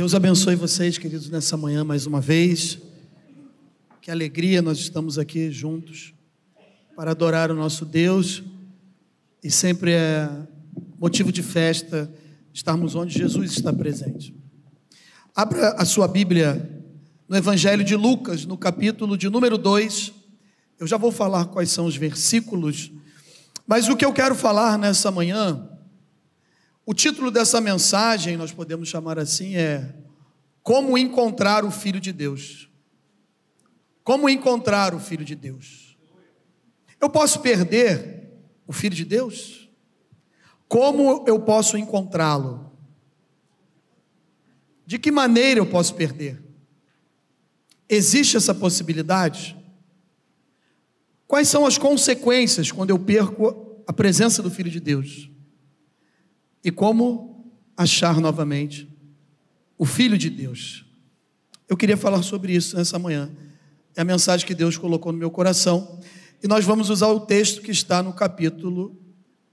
Deus abençoe vocês, queridos, nessa manhã mais uma vez. Que alegria nós estamos aqui juntos para adorar o nosso Deus. E sempre é motivo de festa estarmos onde Jesus está presente. Abra a sua Bíblia no Evangelho de Lucas, no capítulo de número 2. Eu já vou falar quais são os versículos, mas o que eu quero falar nessa manhã o título dessa mensagem, nós podemos chamar assim, é Como encontrar o Filho de Deus. Como encontrar o Filho de Deus? Eu posso perder o Filho de Deus? Como eu posso encontrá-lo? De que maneira eu posso perder? Existe essa possibilidade? Quais são as consequências quando eu perco a presença do Filho de Deus? E como achar novamente o Filho de Deus. Eu queria falar sobre isso nessa manhã. É a mensagem que Deus colocou no meu coração. E nós vamos usar o texto que está no capítulo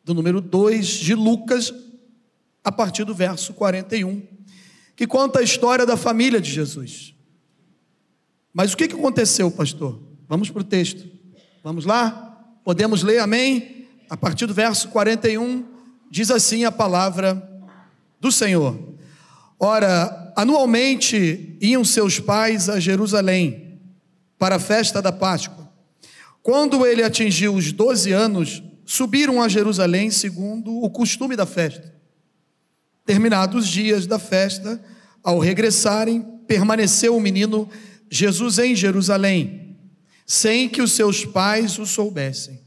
do número 2 de Lucas, a partir do verso 41, que conta a história da família de Jesus. Mas o que aconteceu, pastor? Vamos para o texto. Vamos lá? Podemos ler, amém? A partir do verso 41 Diz assim a palavra do Senhor. Ora, anualmente iam seus pais a Jerusalém para a festa da Páscoa. Quando ele atingiu os doze anos, subiram a Jerusalém segundo o costume da festa. Terminados os dias da festa, ao regressarem, permaneceu o menino Jesus em Jerusalém, sem que os seus pais o soubessem.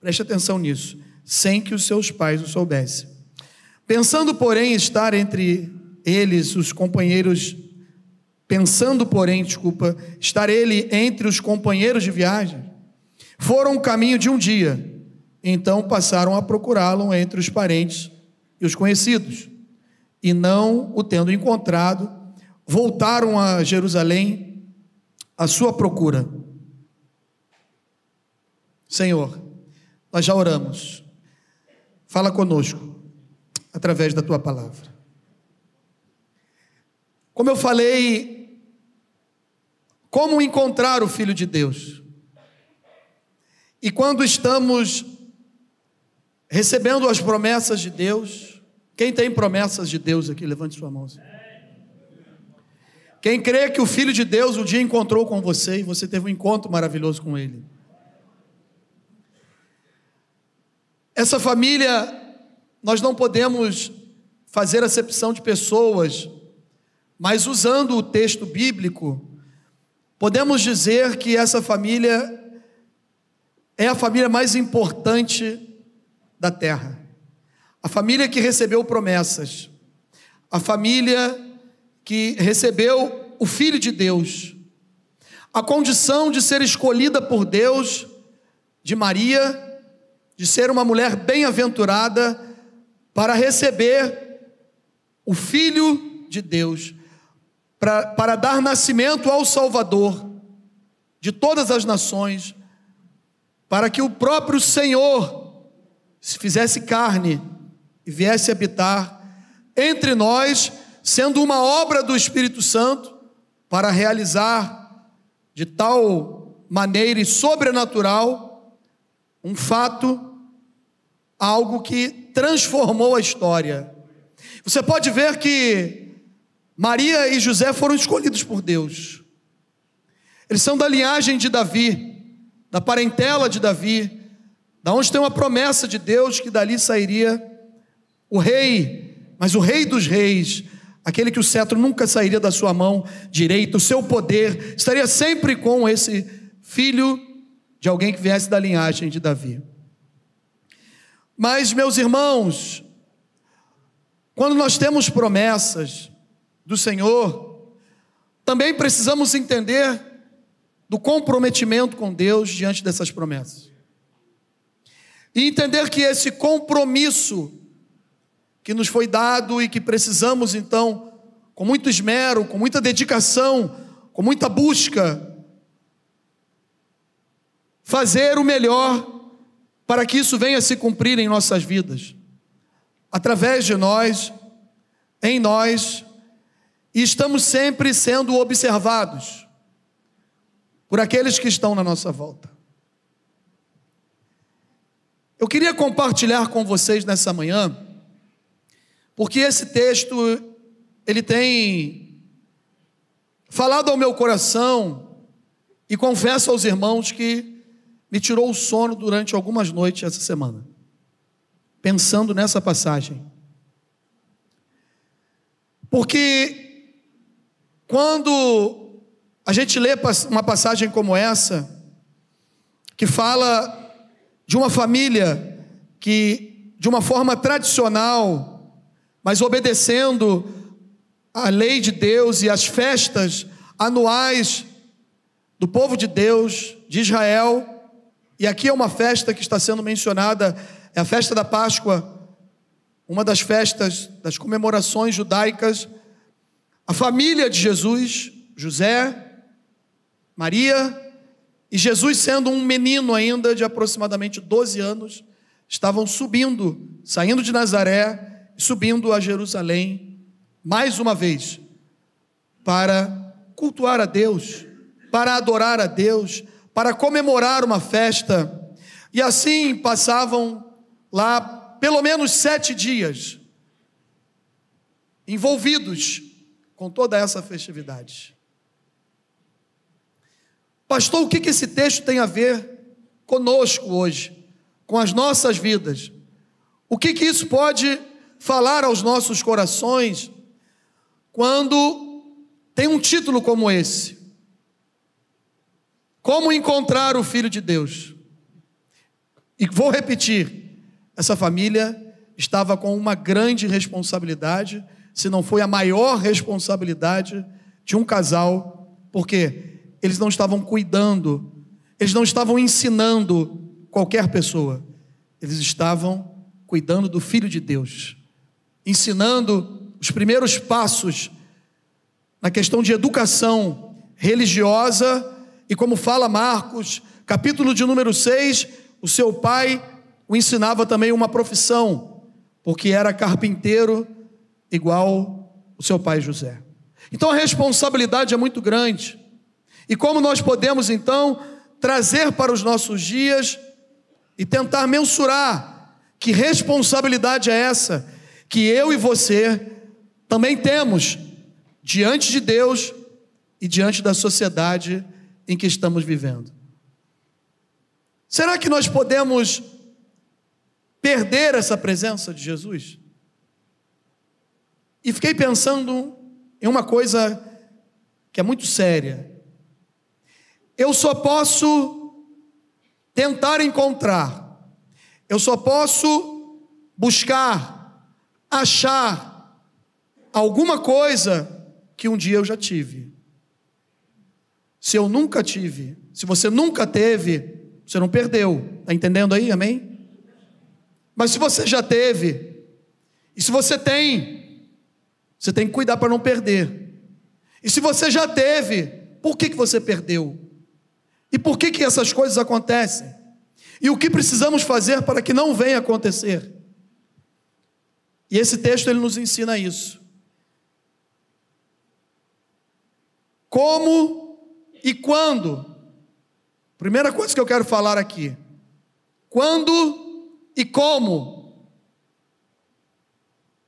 Preste atenção nisso sem que os seus pais o soubessem. Pensando, porém, estar entre eles os companheiros, pensando, porém, desculpa, estar ele entre os companheiros de viagem, foram o caminho de um dia. Então passaram a procurá-lo entre os parentes e os conhecidos. E não o tendo encontrado, voltaram a Jerusalém à sua procura. Senhor, nós já oramos Fala conosco através da tua palavra. Como eu falei, como encontrar o Filho de Deus? E quando estamos recebendo as promessas de Deus, quem tem promessas de Deus aqui, levante sua mão. Quem crê que o Filho de Deus um dia encontrou com você e você teve um encontro maravilhoso com Ele. Essa família, nós não podemos fazer acepção de pessoas, mas usando o texto bíblico, podemos dizer que essa família é a família mais importante da terra. A família que recebeu promessas. A família que recebeu o Filho de Deus. A condição de ser escolhida por Deus de Maria de ser uma mulher bem-aventurada para receber o Filho de Deus, para, para dar nascimento ao Salvador de todas as nações, para que o próprio Senhor se fizesse carne e viesse habitar entre nós, sendo uma obra do Espírito Santo, para realizar de tal maneira e sobrenatural um fato, algo que transformou a história. Você pode ver que Maria e José foram escolhidos por Deus. Eles são da linhagem de Davi, da parentela de Davi, da onde tem uma promessa de Deus que dali sairia o rei, mas o rei dos reis, aquele que o cetro nunca sairia da sua mão direita, o seu poder estaria sempre com esse filho de alguém que viesse da linhagem de Davi. Mas, meus irmãos, quando nós temos promessas do Senhor, também precisamos entender do comprometimento com Deus diante dessas promessas. E entender que esse compromisso que nos foi dado e que precisamos então, com muito esmero, com muita dedicação, com muita busca, fazer o melhor para que isso venha a se cumprir em nossas vidas, através de nós, em nós e estamos sempre sendo observados por aqueles que estão na nossa volta. Eu queria compartilhar com vocês nessa manhã, porque esse texto ele tem falado ao meu coração e confesso aos irmãos que me tirou o sono durante algumas noites essa semana, pensando nessa passagem. Porque quando a gente lê uma passagem como essa, que fala de uma família que, de uma forma tradicional, mas obedecendo a lei de Deus e as festas anuais do povo de Deus, de Israel, e aqui é uma festa que está sendo mencionada, é a festa da Páscoa, uma das festas, das comemorações judaicas. A família de Jesus, José, Maria, e Jesus, sendo um menino ainda de aproximadamente 12 anos, estavam subindo, saindo de Nazaré, subindo a Jerusalém, mais uma vez, para cultuar a Deus, para adorar a Deus, para comemorar uma festa. E assim passavam lá pelo menos sete dias, envolvidos com toda essa festividade. Pastor, o que, que esse texto tem a ver conosco hoje, com as nossas vidas? O que, que isso pode falar aos nossos corações quando tem um título como esse? Como encontrar o Filho de Deus? E vou repetir: essa família estava com uma grande responsabilidade, se não foi a maior responsabilidade de um casal, porque eles não estavam cuidando, eles não estavam ensinando qualquer pessoa, eles estavam cuidando do Filho de Deus, ensinando os primeiros passos na questão de educação religiosa, e como fala Marcos, capítulo de número 6, o seu pai o ensinava também uma profissão, porque era carpinteiro igual o seu pai José. Então a responsabilidade é muito grande. E como nós podemos então trazer para os nossos dias e tentar mensurar que responsabilidade é essa que eu e você também temos diante de Deus e diante da sociedade em que estamos vivendo. Será que nós podemos perder essa presença de Jesus? E fiquei pensando em uma coisa que é muito séria. Eu só posso tentar encontrar, eu só posso buscar, achar alguma coisa que um dia eu já tive. Se eu nunca tive, se você nunca teve, você não perdeu. Está entendendo aí? Amém? Mas se você já teve, e se você tem, você tem que cuidar para não perder. E se você já teve, por que, que você perdeu? E por que, que essas coisas acontecem? E o que precisamos fazer para que não venha acontecer? E esse texto ele nos ensina isso. Como e quando? Primeira coisa que eu quero falar aqui. Quando e como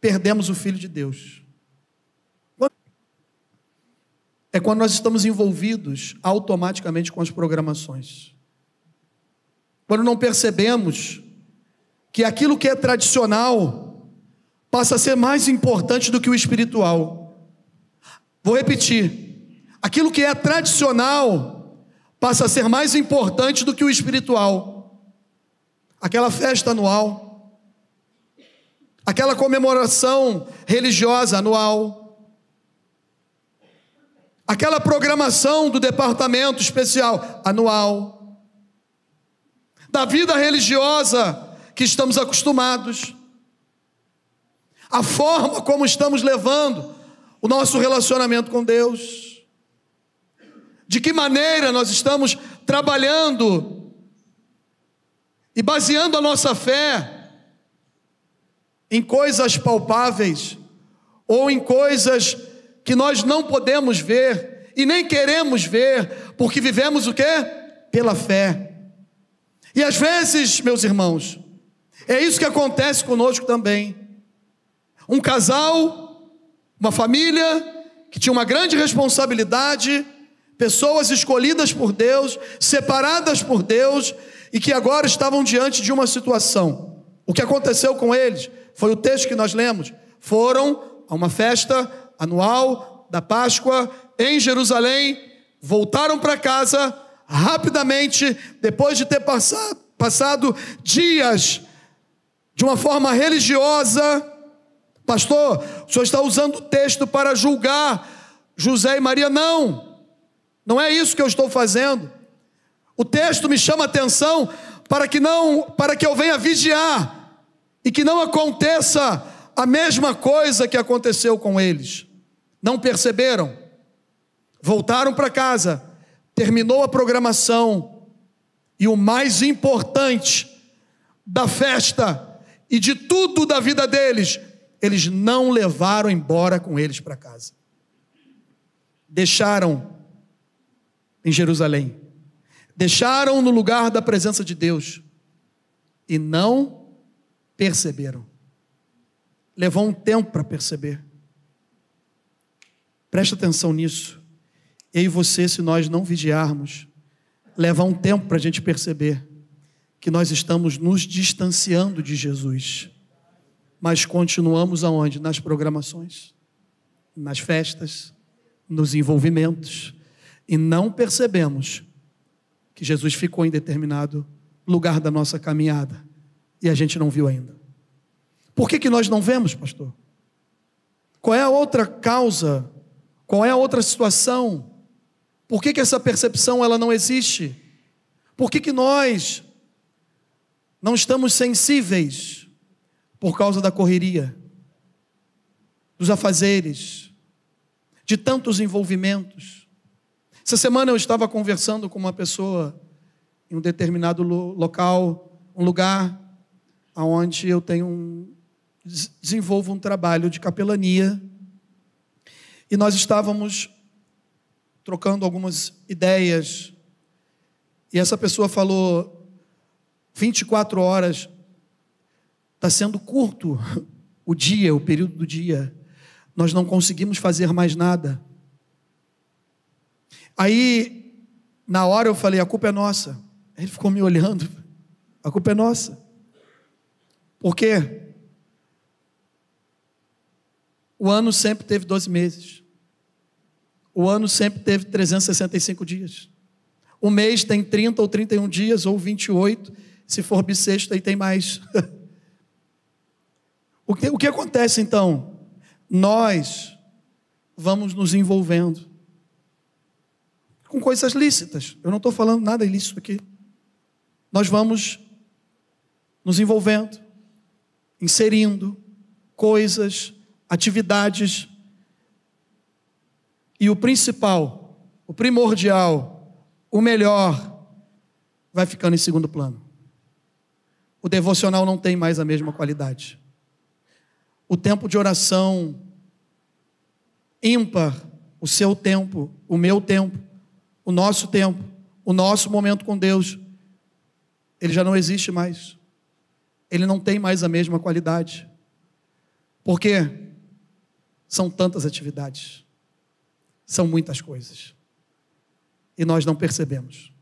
perdemos o Filho de Deus? é quando nós estamos envolvidos automaticamente com as programações. Quando não percebemos que aquilo que é tradicional passa a ser mais importante do que o espiritual. Vou repetir. Aquilo que é tradicional passa a ser mais importante do que o espiritual. Aquela festa anual, aquela comemoração religiosa anual, aquela programação do departamento especial anual, da vida religiosa que estamos acostumados, a forma como estamos levando o nosso relacionamento com Deus, de que maneira nós estamos trabalhando e baseando a nossa fé em coisas palpáveis ou em coisas que nós não podemos ver e nem queremos ver, porque vivemos o quê? Pela fé. E às vezes, meus irmãos, é isso que acontece conosco também. Um casal, uma família que tinha uma grande responsabilidade, pessoas escolhidas por Deus, separadas por Deus e que agora estavam diante de uma situação. O que aconteceu com eles foi o texto que nós lemos. Foram a uma festa anual da Páscoa em Jerusalém, voltaram para casa rapidamente, depois de ter passado, passado dias de uma forma religiosa. Pastor, o senhor está usando o texto para julgar José e Maria? Não, não é isso que eu estou fazendo. O texto me chama atenção para que não, para que eu venha vigiar e que não aconteça a mesma coisa que aconteceu com eles. Não perceberam? Voltaram para casa, terminou a programação e o mais importante da festa e de tudo da vida deles, eles não levaram embora com eles para casa. Deixaram em Jerusalém deixaram no lugar da presença de Deus e não perceberam. Levou um tempo para perceber. Presta atenção nisso. Eu e você, se nós não vigiarmos, leva um tempo para a gente perceber que nós estamos nos distanciando de Jesus. Mas continuamos aonde? Nas programações, nas festas, nos envolvimentos. E não percebemos que Jesus ficou em determinado lugar da nossa caminhada e a gente não viu ainda. Por que, que nós não vemos, pastor? Qual é a outra causa? Qual é a outra situação? Por que, que essa percepção ela não existe? Por que, que nós não estamos sensíveis por causa da correria, dos afazeres, de tantos envolvimentos? Essa semana eu estava conversando com uma pessoa em um determinado local, um lugar onde eu tenho um, desenvolvo um trabalho de capelania. E nós estávamos trocando algumas ideias. E essa pessoa falou: 24 horas está sendo curto o dia, o período do dia. Nós não conseguimos fazer mais nada. Aí, na hora eu falei: a culpa é nossa. Ele ficou me olhando: a culpa é nossa. Por quê? O ano sempre teve 12 meses. O ano sempre teve 365 dias. O mês tem 30 ou 31 dias, ou 28. Se for bissexto, aí tem mais. o, que, o que acontece então? Nós vamos nos envolvendo com coisas lícitas. Eu não estou falando nada ilícito aqui. Nós vamos nos envolvendo, inserindo coisas, atividades. E o principal, o primordial, o melhor, vai ficando em segundo plano. O devocional não tem mais a mesma qualidade. O tempo de oração ímpar, o seu tempo, o meu tempo, o nosso tempo, o nosso momento com Deus, ele já não existe mais. Ele não tem mais a mesma qualidade. Porque são tantas atividades, são muitas coisas. E nós não percebemos.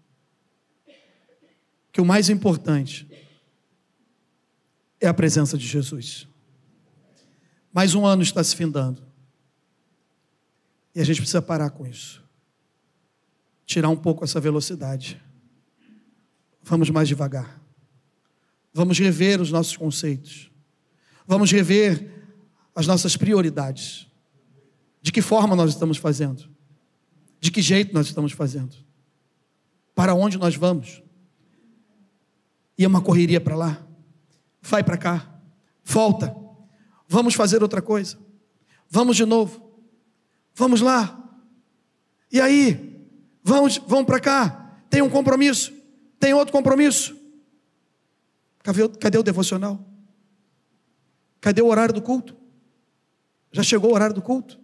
Que o mais importante é a presença de Jesus. Mais um ano está se findando. E a gente precisa parar com isso tirar um pouco essa velocidade. Vamos mais devagar. Vamos rever os nossos conceitos. Vamos rever as nossas prioridades. De que forma nós estamos fazendo? De que jeito nós estamos fazendo? Para onde nós vamos? E é uma correria para lá, vai para cá, volta, vamos fazer outra coisa, vamos de novo, vamos lá. E aí? Vamos, vão para cá. Tem um compromisso. Tem outro compromisso. Cadê, cadê o devocional? Cadê o horário do culto? Já chegou o horário do culto?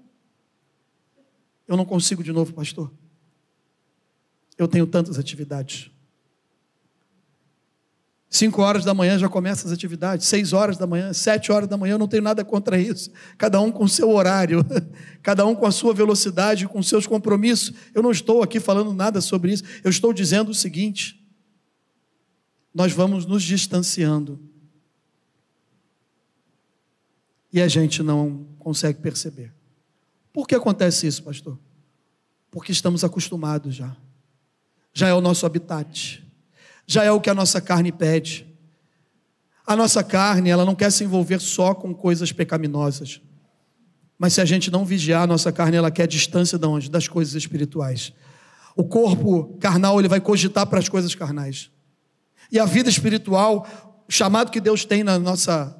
Eu não consigo de novo, pastor. Eu tenho tantas atividades. Cinco horas da manhã já começa as atividades, seis horas da manhã, sete horas da manhã, eu não tenho nada contra isso. Cada um com seu horário, cada um com a sua velocidade, com seus compromissos. Eu não estou aqui falando nada sobre isso, eu estou dizendo o seguinte: nós vamos nos distanciando. E a gente não consegue perceber. Por que acontece isso, pastor? Porque estamos acostumados já. Já é o nosso habitat já é o que a nossa carne pede. A nossa carne, ela não quer se envolver só com coisas pecaminosas. Mas se a gente não vigiar, a nossa carne, ela quer distância de onde? Das coisas espirituais. O corpo carnal, ele vai cogitar para as coisas carnais. E a vida espiritual, o chamado que Deus tem na nossa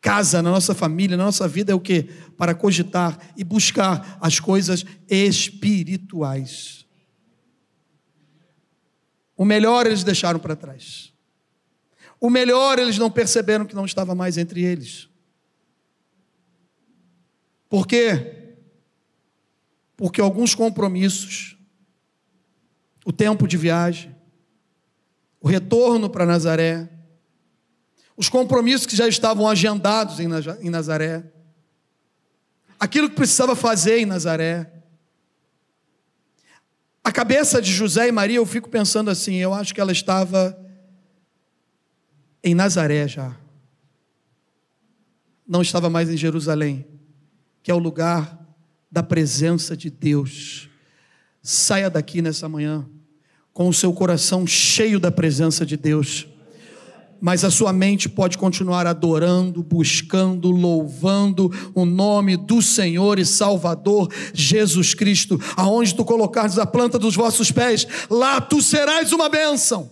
casa, na nossa família, na nossa vida é o que? Para cogitar e buscar as coisas espirituais. O melhor eles deixaram para trás. O melhor eles não perceberam que não estava mais entre eles. Por quê? Porque alguns compromissos, o tempo de viagem, o retorno para Nazaré, os compromissos que já estavam agendados em Nazaré, aquilo que precisava fazer em Nazaré, a cabeça de José e Maria, eu fico pensando assim, eu acho que ela estava em Nazaré já. Não estava mais em Jerusalém, que é o lugar da presença de Deus. Saia daqui nessa manhã com o seu coração cheio da presença de Deus mas a sua mente pode continuar adorando, buscando, louvando o nome do Senhor e Salvador Jesus Cristo. Aonde tu colocares a planta dos vossos pés, lá tu serás uma bênção.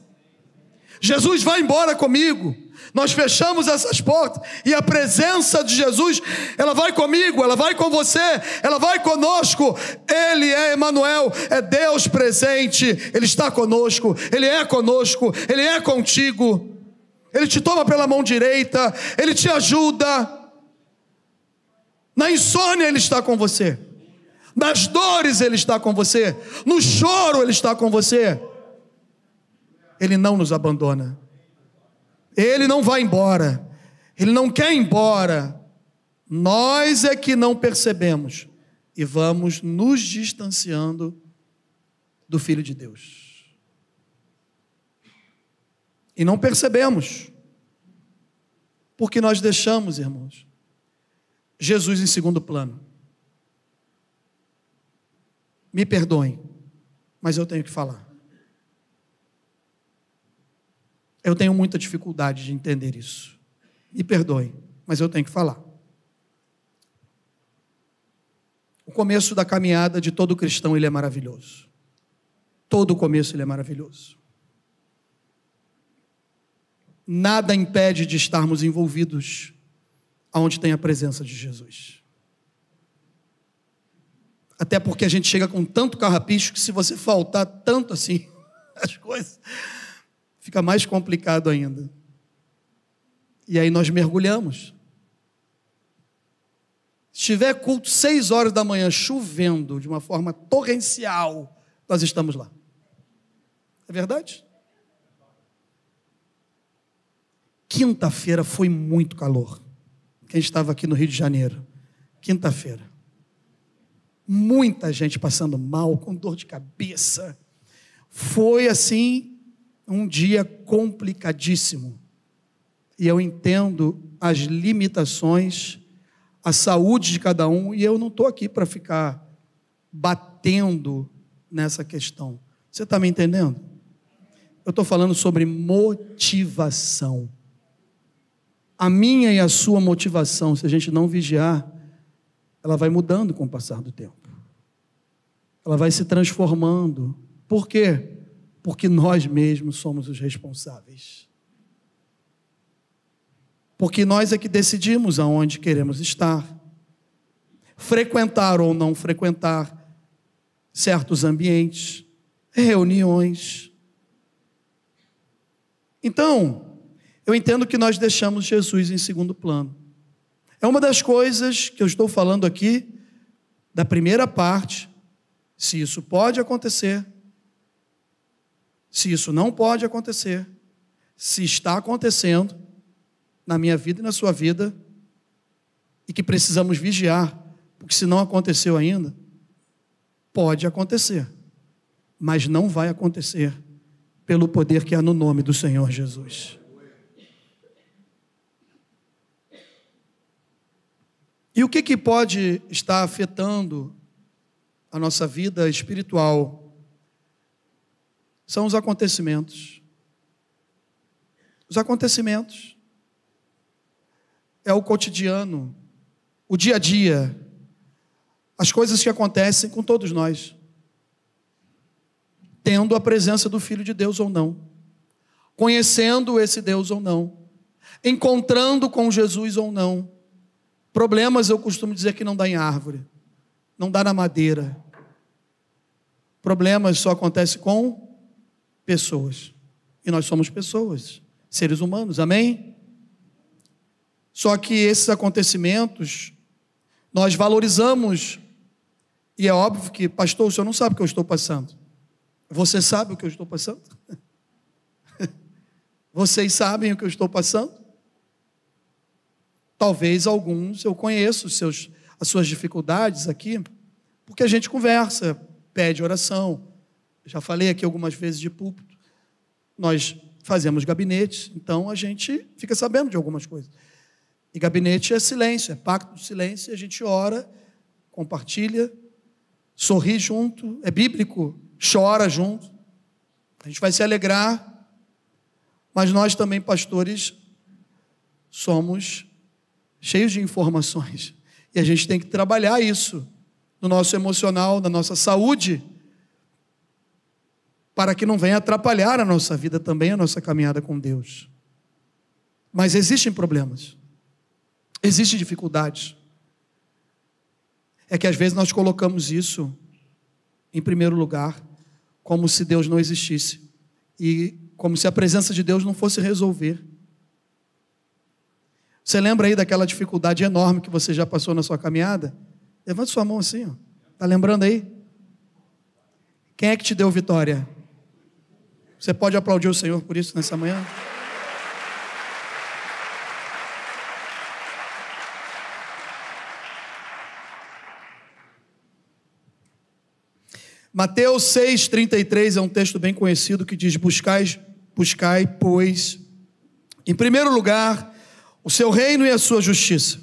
Jesus vai embora comigo. Nós fechamos essas portas e a presença de Jesus, ela vai comigo, ela vai com você, ela vai conosco. Ele é Emanuel, é Deus presente. Ele está conosco, ele é conosco, ele é contigo. Ele te toma pela mão direita, Ele te ajuda. Na insônia Ele está com você. Nas dores Ele está com você. No choro Ele está com você. Ele não nos abandona. Ele não vai embora. Ele não quer ir embora. Nós é que não percebemos e vamos nos distanciando do Filho de Deus. E não percebemos. Porque nós deixamos, irmãos, Jesus em segundo plano. Me perdoem, mas eu tenho que falar. Eu tenho muita dificuldade de entender isso. Me perdoem, mas eu tenho que falar. O começo da caminhada de todo cristão ele é maravilhoso. Todo começo ele é maravilhoso nada impede de estarmos envolvidos aonde tem a presença de Jesus. Até porque a gente chega com tanto carrapicho que se você faltar tanto assim, as coisas fica mais complicado ainda. E aí nós mergulhamos. Se tiver culto seis horas da manhã chovendo de uma forma torrencial, nós estamos lá. É verdade? Quinta-feira foi muito calor. Quem estava aqui no Rio de Janeiro? Quinta-feira. Muita gente passando mal, com dor de cabeça. Foi assim um dia complicadíssimo. E eu entendo as limitações, a saúde de cada um, e eu não estou aqui para ficar batendo nessa questão. Você está me entendendo? Eu estou falando sobre motivação a minha e a sua motivação, se a gente não vigiar, ela vai mudando com o passar do tempo. Ela vai se transformando. Por quê? Porque nós mesmos somos os responsáveis. Porque nós é que decidimos aonde queremos estar. Frequentar ou não frequentar certos ambientes, reuniões. Então, eu entendo que nós deixamos Jesus em segundo plano. É uma das coisas que eu estou falando aqui, da primeira parte, se isso pode acontecer, se isso não pode acontecer, se está acontecendo na minha vida e na sua vida, e que precisamos vigiar, porque se não aconteceu ainda, pode acontecer, mas não vai acontecer pelo poder que há no nome do Senhor Jesus. E o que, que pode estar afetando a nossa vida espiritual? São os acontecimentos. Os acontecimentos. É o cotidiano, o dia a dia, as coisas que acontecem com todos nós, tendo a presença do Filho de Deus ou não, conhecendo esse Deus ou não, encontrando com Jesus ou não Problemas eu costumo dizer que não dá em árvore, não dá na madeira. Problemas só acontecem com pessoas. E nós somos pessoas, seres humanos, amém? Só que esses acontecimentos nós valorizamos, e é óbvio que, pastor, o senhor não sabe o que eu estou passando. Você sabe o que eu estou passando? Vocês sabem o que eu estou passando? Talvez alguns eu conheço seus, as suas dificuldades aqui, porque a gente conversa, pede oração. Já falei aqui algumas vezes de púlpito. Nós fazemos gabinetes, então a gente fica sabendo de algumas coisas. E gabinete é silêncio, é pacto de silêncio, a gente ora, compartilha, sorri junto, é bíblico, chora junto. A gente vai se alegrar, mas nós também, pastores, somos cheios de informações. E a gente tem que trabalhar isso no nosso emocional, na nossa saúde, para que não venha atrapalhar a nossa vida também, a nossa caminhada com Deus. Mas existem problemas, existem dificuldades. É que às vezes nós colocamos isso em primeiro lugar, como se Deus não existisse e como se a presença de Deus não fosse resolver. Você lembra aí daquela dificuldade enorme que você já passou na sua caminhada? Levante sua mão assim, ó. Tá lembrando aí? Quem é que te deu vitória? Você pode aplaudir o Senhor por isso nessa manhã? Mateus 6,33 é um texto bem conhecido que diz: Buscai, buscai, pois, em primeiro lugar, o seu reino e a sua justiça,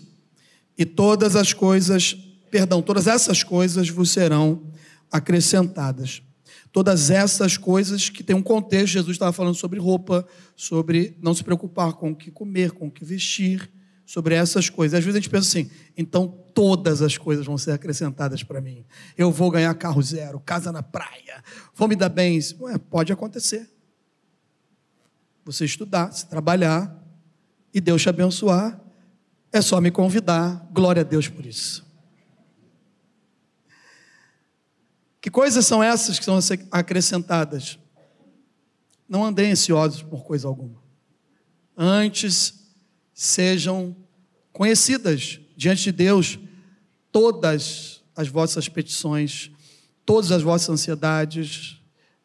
e todas as coisas, perdão, todas essas coisas vos serão acrescentadas. Todas essas coisas que tem um contexto, Jesus estava falando sobre roupa, sobre não se preocupar com o que comer, com o que vestir, sobre essas coisas. Às vezes a gente pensa assim, então todas as coisas vão ser acrescentadas para mim. Eu vou ganhar carro zero, casa na praia, vou me dar bem. Ué, pode acontecer. Você estudar, se trabalhar, e Deus te abençoar, é só me convidar. Glória a Deus por isso. Que coisas são essas que são acrescentadas? Não andem ansiosos por coisa alguma. Antes sejam conhecidas diante de Deus todas as vossas petições, todas as vossas ansiedades.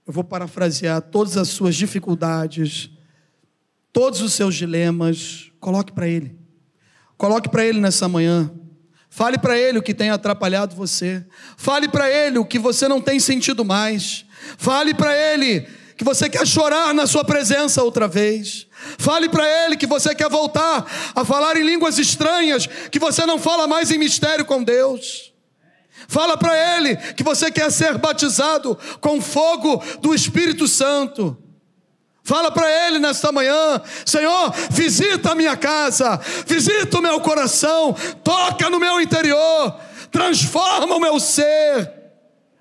Eu vou parafrasear todas as suas dificuldades todos os seus dilemas, coloque para Ele. Coloque para Ele nessa manhã. Fale para Ele o que tem atrapalhado você. Fale para Ele o que você não tem sentido mais. Fale para Ele que você quer chorar na Sua presença outra vez. Fale para Ele que você quer voltar a falar em línguas estranhas, que você não fala mais em mistério com Deus. Fala para Ele que você quer ser batizado com fogo do Espírito Santo. Fala para Ele nesta manhã: Senhor, visita a minha casa, visita o meu coração, toca no meu interior, transforma o meu ser.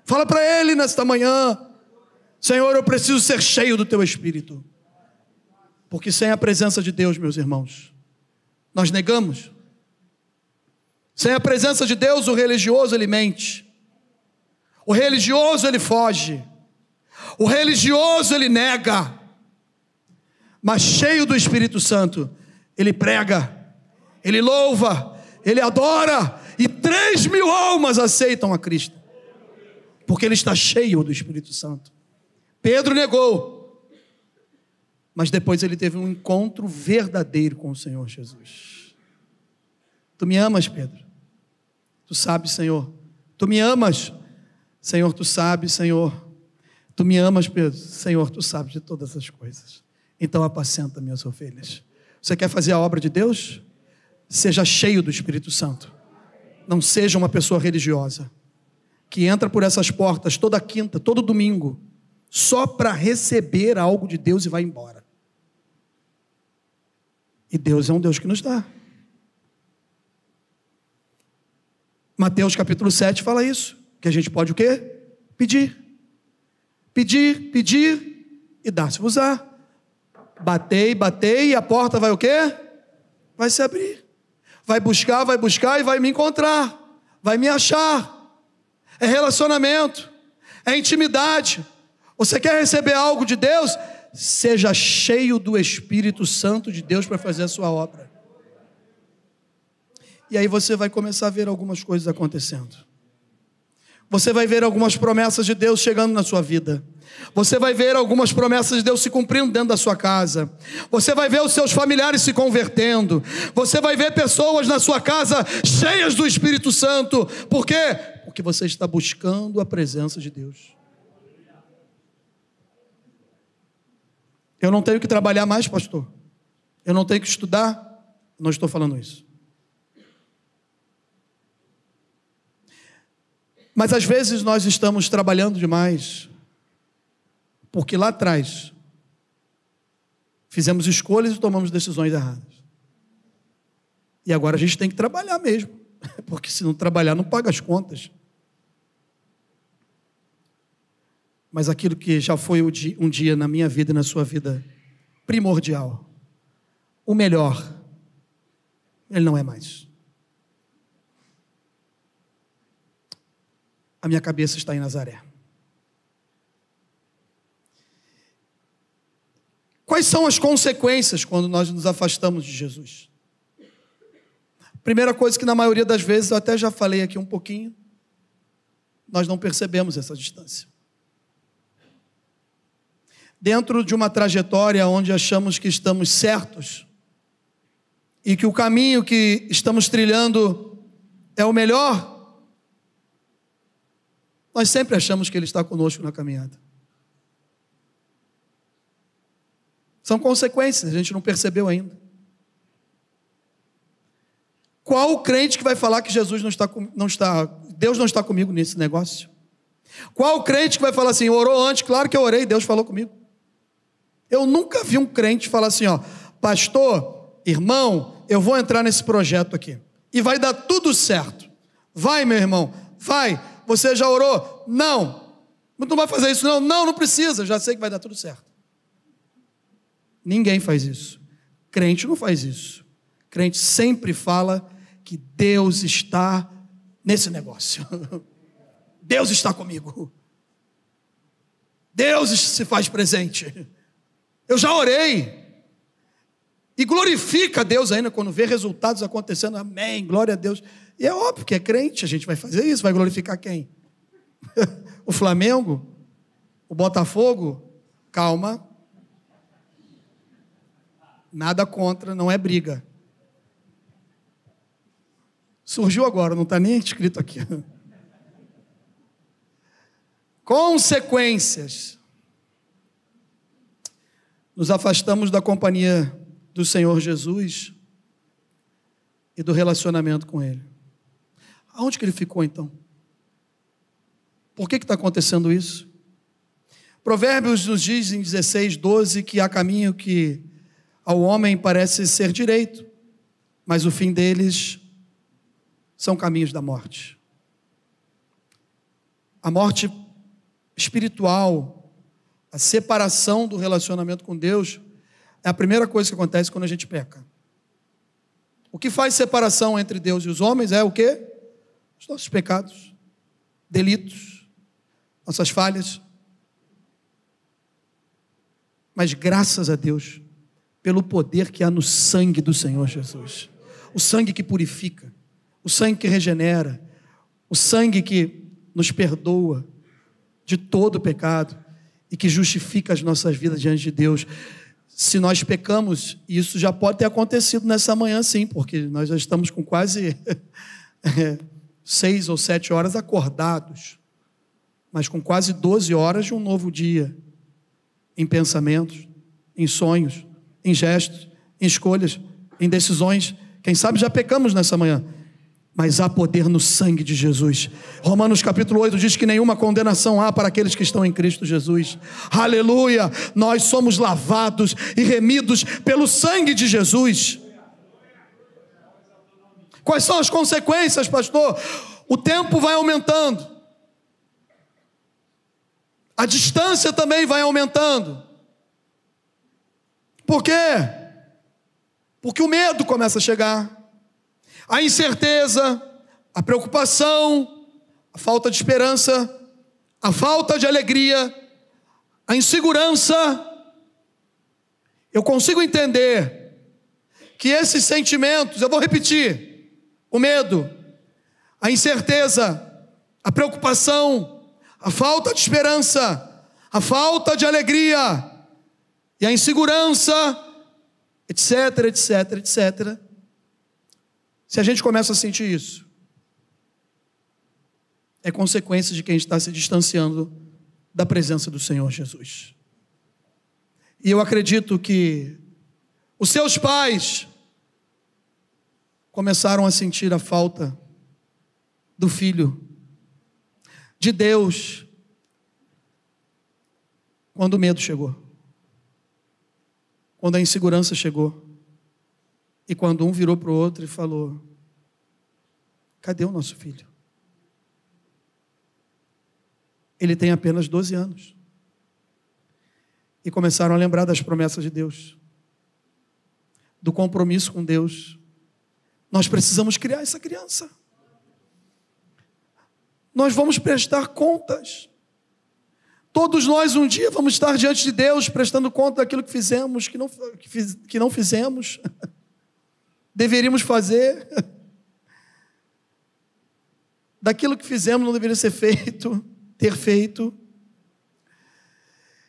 Fala para Ele nesta manhã: Senhor, eu preciso ser cheio do Teu Espírito, porque sem a presença de Deus, meus irmãos, nós negamos. Sem a presença de Deus, o religioso ele mente, o religioso ele foge, o religioso ele nega mas cheio do Espírito Santo, ele prega, ele louva, ele adora, e três mil almas aceitam a Cristo. porque ele está cheio do Espírito Santo. Pedro negou, mas depois ele teve um encontro verdadeiro com o Senhor Jesus. Tu me amas, Pedro? Tu sabes, Senhor. Tu me amas, Senhor, tu sabes, Senhor. Tu me amas, Pedro? Senhor, tu sabes de todas as coisas. Então apacenta minhas ovelhas. Você quer fazer a obra de Deus? Seja cheio do Espírito Santo. Não seja uma pessoa religiosa que entra por essas portas toda quinta, todo domingo, só para receber algo de Deus e vai embora. E Deus é um Deus que nos dá. Mateus capítulo 7 fala isso, que a gente pode o quê? Pedir. Pedir, pedir e dar-se-vos-á. Batei, batei e a porta vai o quê? Vai se abrir. Vai buscar, vai buscar e vai me encontrar. Vai me achar é relacionamento, é intimidade. Você quer receber algo de Deus? Seja cheio do Espírito Santo de Deus para fazer a sua obra. E aí você vai começar a ver algumas coisas acontecendo. Você vai ver algumas promessas de Deus chegando na sua vida. Você vai ver algumas promessas de Deus se cumprindo dentro da sua casa. Você vai ver os seus familiares se convertendo. Você vai ver pessoas na sua casa cheias do Espírito Santo. Por quê? Porque você está buscando a presença de Deus. Eu não tenho que trabalhar mais, pastor. Eu não tenho que estudar. Não estou falando isso. Mas às vezes nós estamos trabalhando demais porque lá atrás fizemos escolhas e tomamos decisões erradas. E agora a gente tem que trabalhar mesmo, porque se não trabalhar não paga as contas. Mas aquilo que já foi um dia na minha vida e na sua vida primordial, o melhor, ele não é mais. A minha cabeça está em Nazaré. Quais são as consequências quando nós nos afastamos de Jesus? Primeira coisa que na maioria das vezes, eu até já falei aqui um pouquinho, nós não percebemos essa distância. Dentro de uma trajetória onde achamos que estamos certos e que o caminho que estamos trilhando é o melhor, nós sempre achamos que Ele está conosco na caminhada. São consequências, a gente não percebeu ainda. Qual o crente que vai falar que Jesus não está, não está, Deus não está comigo nesse negócio? Qual o crente que vai falar assim, orou antes? Claro que eu orei, Deus falou comigo. Eu nunca vi um crente falar assim, ó, pastor, irmão, eu vou entrar nesse projeto aqui e vai dar tudo certo. Vai, meu irmão, vai. Você já orou? Não. Não vai fazer isso, não? Não, não precisa, já sei que vai dar tudo certo. Ninguém faz isso. Crente não faz isso. Crente sempre fala que Deus está nesse negócio. Deus está comigo. Deus se faz presente. Eu já orei. E glorifica Deus ainda quando vê resultados acontecendo. Amém, glória a Deus. E é óbvio que é crente, a gente vai fazer isso, vai glorificar quem? o Flamengo? O Botafogo? Calma, Nada contra, não é briga. Surgiu agora, não está nem escrito aqui. Consequências. Nos afastamos da companhia do Senhor Jesus e do relacionamento com Ele. Aonde que ele ficou então? Por que está acontecendo isso? Provérbios nos diz em 16, 12 que há caminho que ao homem parece ser direito, mas o fim deles são caminhos da morte. A morte espiritual, a separação do relacionamento com Deus, é a primeira coisa que acontece quando a gente peca. O que faz separação entre Deus e os homens é o quê? Os nossos pecados, delitos, nossas falhas. Mas graças a Deus, pelo poder que há no sangue do Senhor Jesus. O sangue que purifica, o sangue que regenera, o sangue que nos perdoa, de todo pecado e que justifica as nossas vidas diante de Deus. Se nós pecamos, isso já pode ter acontecido nessa manhã, sim, porque nós já estamos com quase seis ou sete horas acordados, mas com quase doze horas de um novo dia, em pensamentos, em sonhos, em gestos, em escolhas, em decisões. Quem sabe já pecamos nessa manhã mas há poder no sangue de Jesus. Romanos capítulo 8 diz que nenhuma condenação há para aqueles que estão em Cristo Jesus. Aleluia! Nós somos lavados e remidos pelo sangue de Jesus. Quais são as consequências, pastor? O tempo vai aumentando. A distância também vai aumentando. Por quê? Porque o medo começa a chegar a incerteza, a preocupação, a falta de esperança, a falta de alegria, a insegurança. Eu consigo entender que esses sentimentos, eu vou repetir: o medo, a incerteza, a preocupação, a falta de esperança, a falta de alegria e a insegurança, etc, etc, etc se a gente começa a sentir isso, é consequência de quem está se distanciando da presença do Senhor Jesus. E eu acredito que os seus pais começaram a sentir a falta do filho de Deus quando o medo chegou, quando a insegurança chegou. E quando um virou para o outro e falou: Cadê o nosso filho? Ele tem apenas 12 anos. E começaram a lembrar das promessas de Deus, do compromisso com Deus. Nós precisamos criar essa criança. Nós vamos prestar contas. Todos nós um dia vamos estar diante de Deus prestando conta daquilo que fizemos, que não, que não fizemos. deveríamos fazer, daquilo que fizemos não deveria ser feito, ter feito.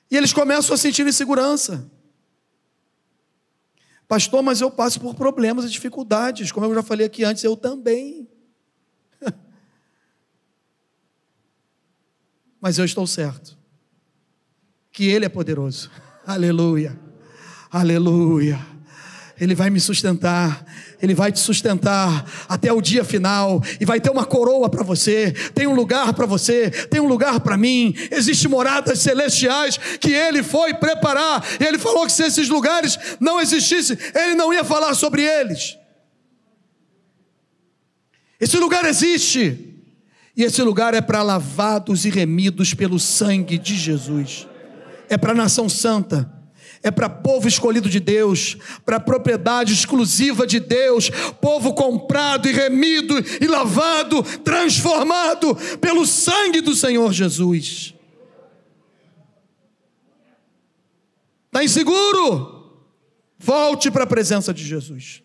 E eles começam a sentir insegurança. Pastor, mas eu passo por problemas e dificuldades, como eu já falei aqui antes, eu também. mas eu estou certo que Ele é poderoso. Aleluia. Aleluia. Ele vai me sustentar, Ele vai te sustentar até o dia final, e vai ter uma coroa para você, tem um lugar para você, tem um lugar para mim, existem moradas celestiais que Ele foi preparar, e Ele falou que se esses lugares não existissem, Ele não ia falar sobre eles. Esse lugar existe, e esse lugar é para lavados e remidos pelo sangue de Jesus, é para a nação santa é para povo escolhido de Deus, para propriedade exclusiva de Deus, povo comprado e remido e lavado, transformado pelo sangue do Senhor Jesus. Está inseguro? Volte para a presença de Jesus.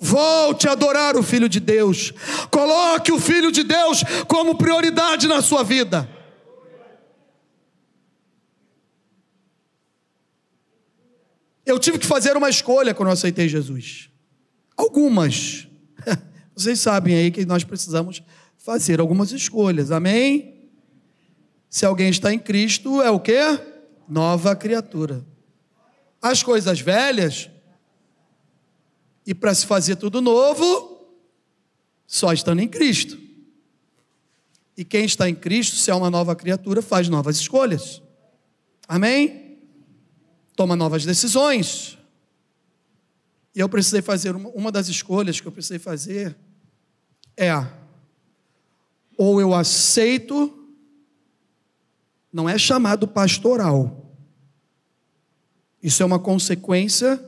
Volte a adorar o Filho de Deus. Coloque o Filho de Deus como prioridade na sua vida. Eu tive que fazer uma escolha quando eu aceitei Jesus. Algumas. Vocês sabem aí que nós precisamos fazer algumas escolhas. Amém? Se alguém está em Cristo, é o que? Nova criatura. As coisas velhas, e para se fazer tudo novo, só estando em Cristo. E quem está em Cristo, se é uma nova criatura, faz novas escolhas. Amém? Toma novas decisões. E eu precisei fazer uma, uma das escolhas que eu precisei fazer é ou eu aceito não é chamado pastoral. Isso é uma consequência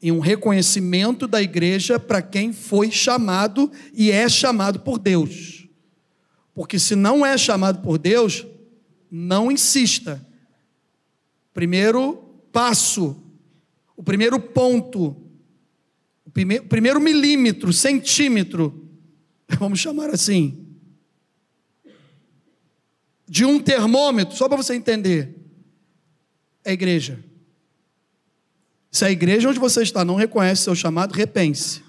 e um reconhecimento da igreja para quem foi chamado e é chamado por Deus. Porque se não é chamado por Deus, não insista primeiro passo, o primeiro ponto, o primeiro, milímetro, centímetro, vamos chamar assim, de um termômetro, só para você entender, é a igreja. Se a igreja onde você está não reconhece seu chamado, repense.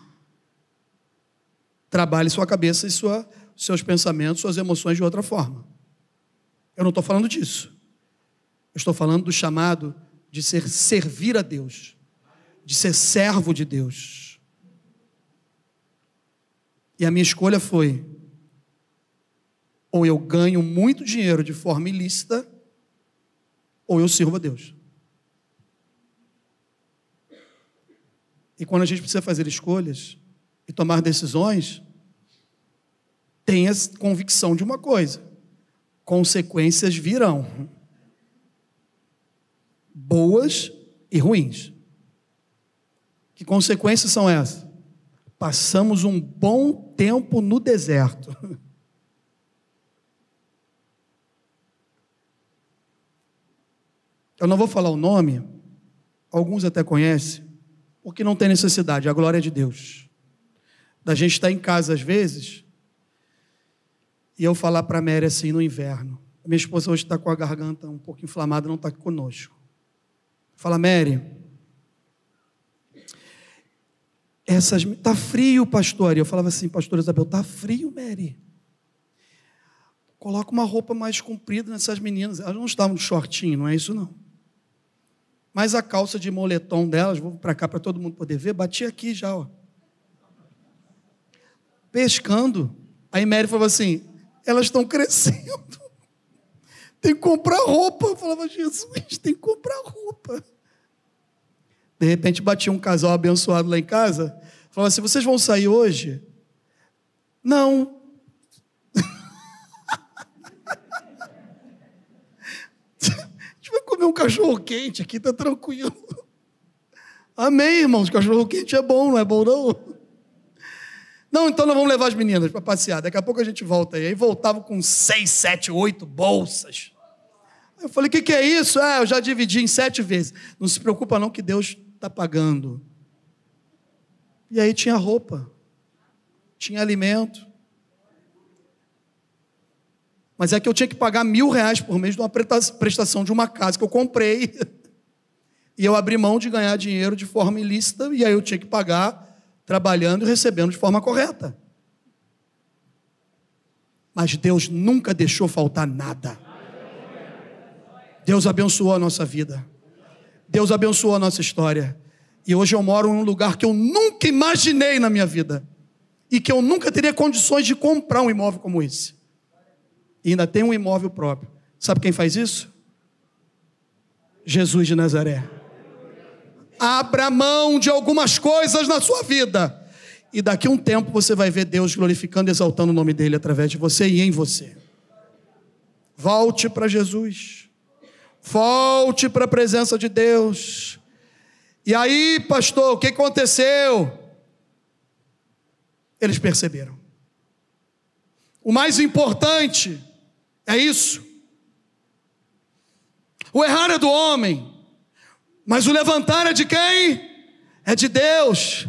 Trabalhe sua cabeça e sua, seus pensamentos, suas emoções de outra forma. Eu não estou falando disso. Estou falando do chamado de ser servir a Deus, de ser servo de Deus. E a minha escolha foi: ou eu ganho muito dinheiro de forma ilícita, ou eu sirvo a Deus. E quando a gente precisa fazer escolhas e tomar decisões, tenha convicção de uma coisa: consequências virão, boas e ruins. Que consequências são essas? Passamos um bom tempo no deserto. Eu não vou falar o nome, alguns até conhecem, porque não tem necessidade, a glória é de Deus. Da gente estar em casa às vezes e eu falar para a Mary assim no inverno. Minha esposa hoje está com a garganta um pouco inflamada, não está conosco. Fala, Mary, essas tá frio, pastor. Eu falava assim, pastor Isabel, tá frio, Mary. Coloca uma roupa mais comprida nessas meninas. Elas não estavam de shortinho, não é isso não. Mas a calça de moletom delas, vou para cá para todo mundo poder ver, bati aqui já, ó. Pescando. Aí Mary falou assim: elas estão crescendo. Tem que comprar roupa. Eu falava, Jesus, tem que comprar roupa. De repente batia um casal abençoado lá em casa. Falava assim: vocês vão sair hoje? Não. comer um cachorro quente aqui, tá tranquilo. Amém, irmãos. Cachorro quente é bom, não é bom, não? Não, então nós vamos levar as meninas para passear. Daqui a pouco a gente volta aí. Aí voltava com seis, sete, oito bolsas. Eu falei, o que, que é isso? Ah, eu já dividi em sete vezes. Não se preocupa não que Deus está pagando. E aí tinha roupa, tinha alimento, mas é que eu tinha que pagar mil reais por mês de uma prestação de uma casa que eu comprei. E eu abri mão de ganhar dinheiro de forma ilícita, e aí eu tinha que pagar trabalhando e recebendo de forma correta. Mas Deus nunca deixou faltar nada. Deus abençoou a nossa vida. Deus abençoou a nossa história. E hoje eu moro em um lugar que eu nunca imaginei na minha vida. E que eu nunca teria condições de comprar um imóvel como esse e ainda tem um imóvel próprio. Sabe quem faz isso? Jesus de Nazaré. Abra mão de algumas coisas na sua vida. E daqui a um tempo você vai ver Deus glorificando e exaltando o nome dele através de você e em você. Volte para Jesus. Volte para a presença de Deus. E aí, pastor, o que aconteceu? Eles perceberam. O mais importante é isso. O errar é do homem, mas o levantar é de quem? É de Deus.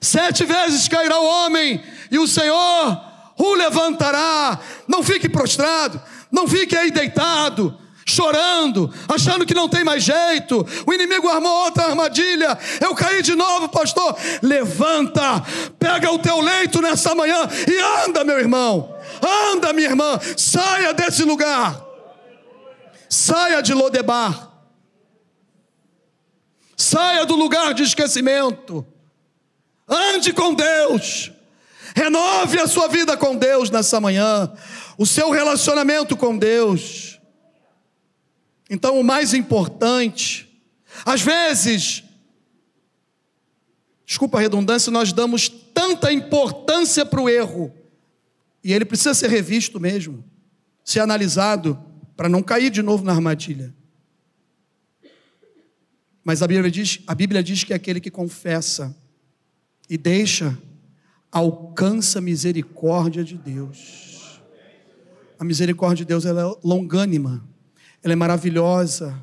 Sete vezes cairá o homem e o Senhor o levantará. Não fique prostrado, não fique aí deitado, chorando, achando que não tem mais jeito. O inimigo armou outra armadilha. Eu caí de novo, pastor. Levanta, pega o teu leito nessa manhã e anda, meu irmão. Anda, minha irmã, saia desse lugar. Saia de Lodebar. Saia do lugar de esquecimento. Ande com Deus. Renove a sua vida com Deus nessa manhã. O seu relacionamento com Deus. Então, o mais importante, às vezes, desculpa a redundância, nós damos tanta importância para o erro e ele precisa ser revisto mesmo, ser analisado, para não cair de novo na armadilha. Mas a Bíblia diz, a Bíblia diz que aquele que confessa e deixa, alcança a misericórdia de Deus. A misericórdia de Deus ela é longânima, ela é maravilhosa,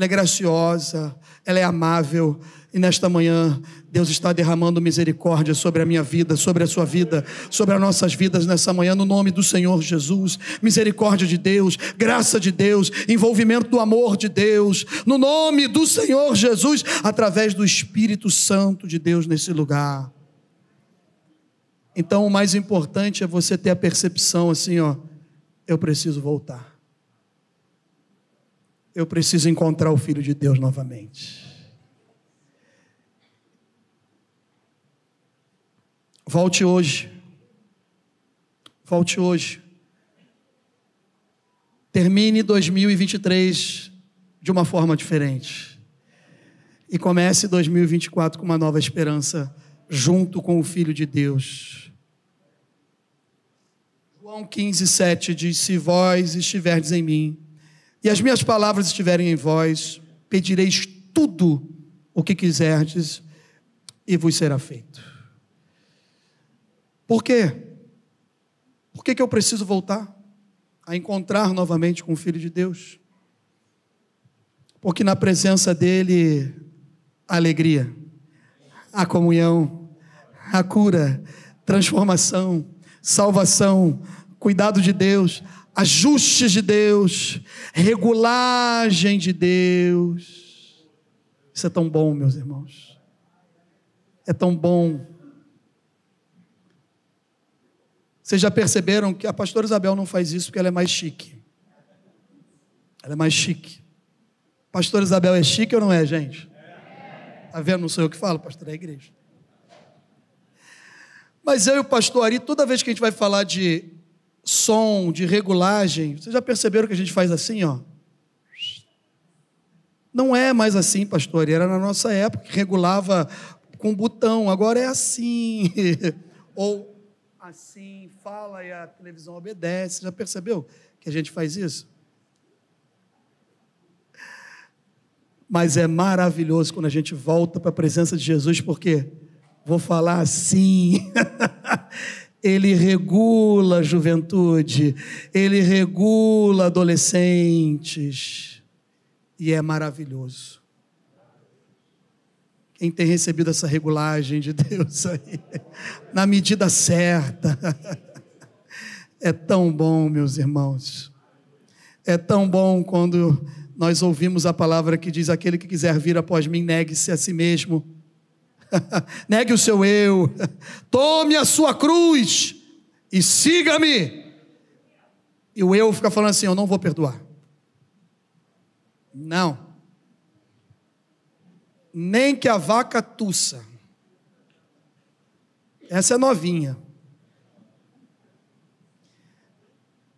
ela é graciosa, ela é amável. E nesta manhã, Deus está derramando misericórdia sobre a minha vida, sobre a sua vida, sobre as nossas vidas nessa manhã, no nome do Senhor Jesus. Misericórdia de Deus, graça de Deus, envolvimento do amor de Deus, no nome do Senhor Jesus, através do Espírito Santo de Deus nesse lugar. Então, o mais importante é você ter a percepção assim, ó, eu preciso voltar. Eu preciso encontrar o Filho de Deus novamente. Volte hoje. Volte hoje. Termine 2023 de uma forma diferente. E comece 2024 com uma nova esperança, junto com o Filho de Deus. João 15, 7 diz: Se vós estiverdes em mim, e as minhas palavras estiverem em vós, pedireis tudo o que quiserdes, e vos será feito. Por quê? Por que, que eu preciso voltar a encontrar novamente com o Filho de Deus? Porque na presença dele, a alegria, a comunhão, a cura, transformação, salvação, cuidado de Deus, ajustes de Deus, regulagem de Deus. Isso é tão bom, meus irmãos. É tão bom Vocês já perceberam que a pastora Isabel não faz isso porque ela é mais chique. Ela é mais chique. Pastora Isabel é chique ou não é, gente? Está vendo? Não sou eu que falo, pastor, é a igreja. Mas eu e o pastor Ari, toda vez que a gente vai falar de som, de regulagem, vocês já perceberam que a gente faz assim, ó? Não é mais assim, pastor era na nossa época que regulava com botão, agora é assim. Ou assim, fala e a televisão obedece. Já percebeu que a gente faz isso? Mas é maravilhoso quando a gente volta para a presença de Jesus, porque vou falar assim. ele regula a juventude, ele regula adolescentes, e é maravilhoso. Quem tem recebido essa regulagem de Deus aí, na medida certa. É tão bom, meus irmãos. É tão bom quando nós ouvimos a palavra que diz: aquele que quiser vir após mim, negue-se a si mesmo. Negue o seu eu. Tome a sua cruz e siga-me. E o eu fica falando assim: eu não vou perdoar. Não nem que a vaca tussa. Essa é novinha.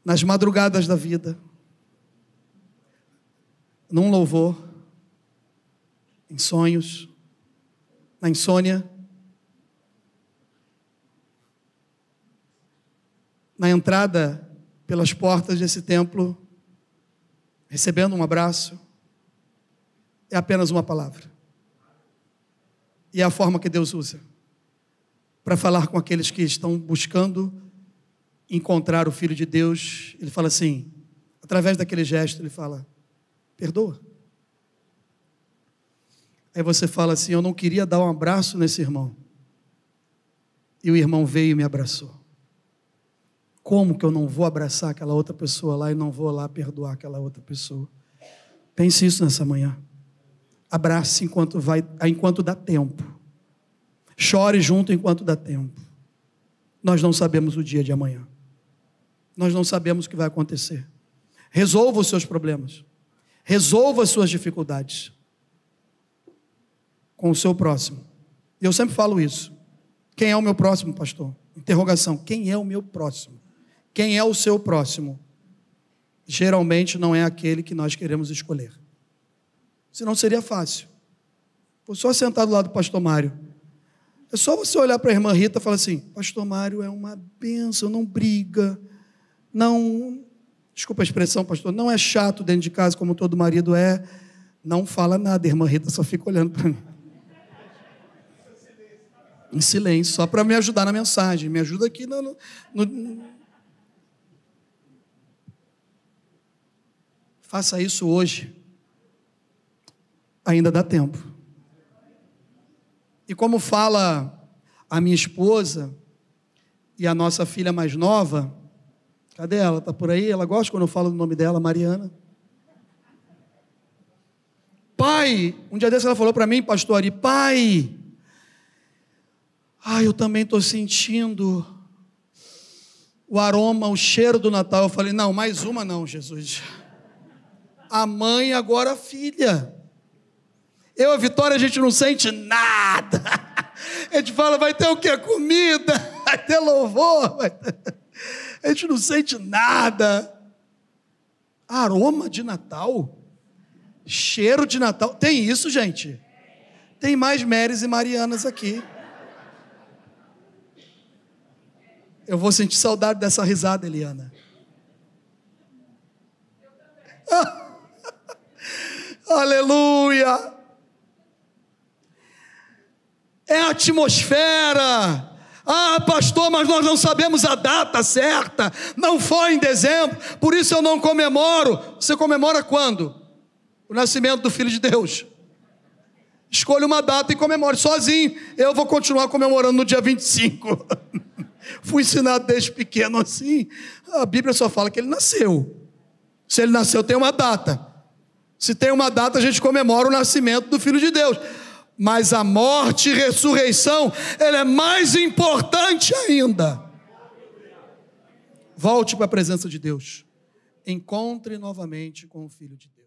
Nas madrugadas da vida, num louvor, em sonhos, na insônia, na entrada pelas portas desse templo, recebendo um abraço, é apenas uma palavra. E é a forma que Deus usa para falar com aqueles que estão buscando encontrar o Filho de Deus. Ele fala assim, através daquele gesto, ele fala: perdoa. Aí você fala assim: Eu não queria dar um abraço nesse irmão. E o irmão veio e me abraçou. Como que eu não vou abraçar aquela outra pessoa lá e não vou lá perdoar aquela outra pessoa? Pense isso nessa manhã. Abrace enquanto, vai, enquanto dá tempo. Chore junto enquanto dá tempo. Nós não sabemos o dia de amanhã. Nós não sabemos o que vai acontecer. Resolva os seus problemas. Resolva as suas dificuldades com o seu próximo. Eu sempre falo isso. Quem é o meu próximo, pastor? Interrogação. Quem é o meu próximo? Quem é o seu próximo? Geralmente não é aquele que nós queremos escolher. Senão seria fácil. Vou só sentar do lado do pastor Mário. É só você olhar para a irmã Rita e falar assim: Pastor Mário é uma benção, não briga, não. Desculpa a expressão, pastor, não é chato dentro de casa como todo marido é. Não fala nada, a irmã Rita só fica olhando para mim. Em silêncio, só para me ajudar na mensagem. Me ajuda aqui no, no, no... Faça isso hoje. Ainda dá tempo. E como fala a minha esposa e a nossa filha mais nova, cadê ela? Está por aí? Ela gosta quando eu falo o nome dela, Mariana. Pai, um dia desse ela falou para mim, pastor Ari, pai, ai, eu também estou sentindo o aroma, o cheiro do Natal. Eu falei, não, mais uma não, Jesus. A mãe, agora a filha. Eu, a Vitória, a gente não sente nada. A gente fala, vai ter o quê? Comida, vai ter louvor. Vai ter... A gente não sente nada. Aroma de Natal. Cheiro de Natal. Tem isso, gente? Tem mais Marys e Marianas aqui. Eu vou sentir saudade dessa risada, Eliana. Aleluia! É a atmosfera. Ah, pastor, mas nós não sabemos a data certa. Não foi em dezembro, por isso eu não comemoro. Você comemora quando? o nascimento do Filho de Deus. Escolha uma data e comemore sozinho. Eu vou continuar comemorando no dia 25. Fui ensinado desde pequeno assim. A Bíblia só fala que ele nasceu. Se ele nasceu, tem uma data. Se tem uma data, a gente comemora o nascimento do Filho de Deus. Mas a morte e ressurreição, ela é mais importante ainda. Volte para a presença de Deus. Encontre novamente com o Filho de Deus.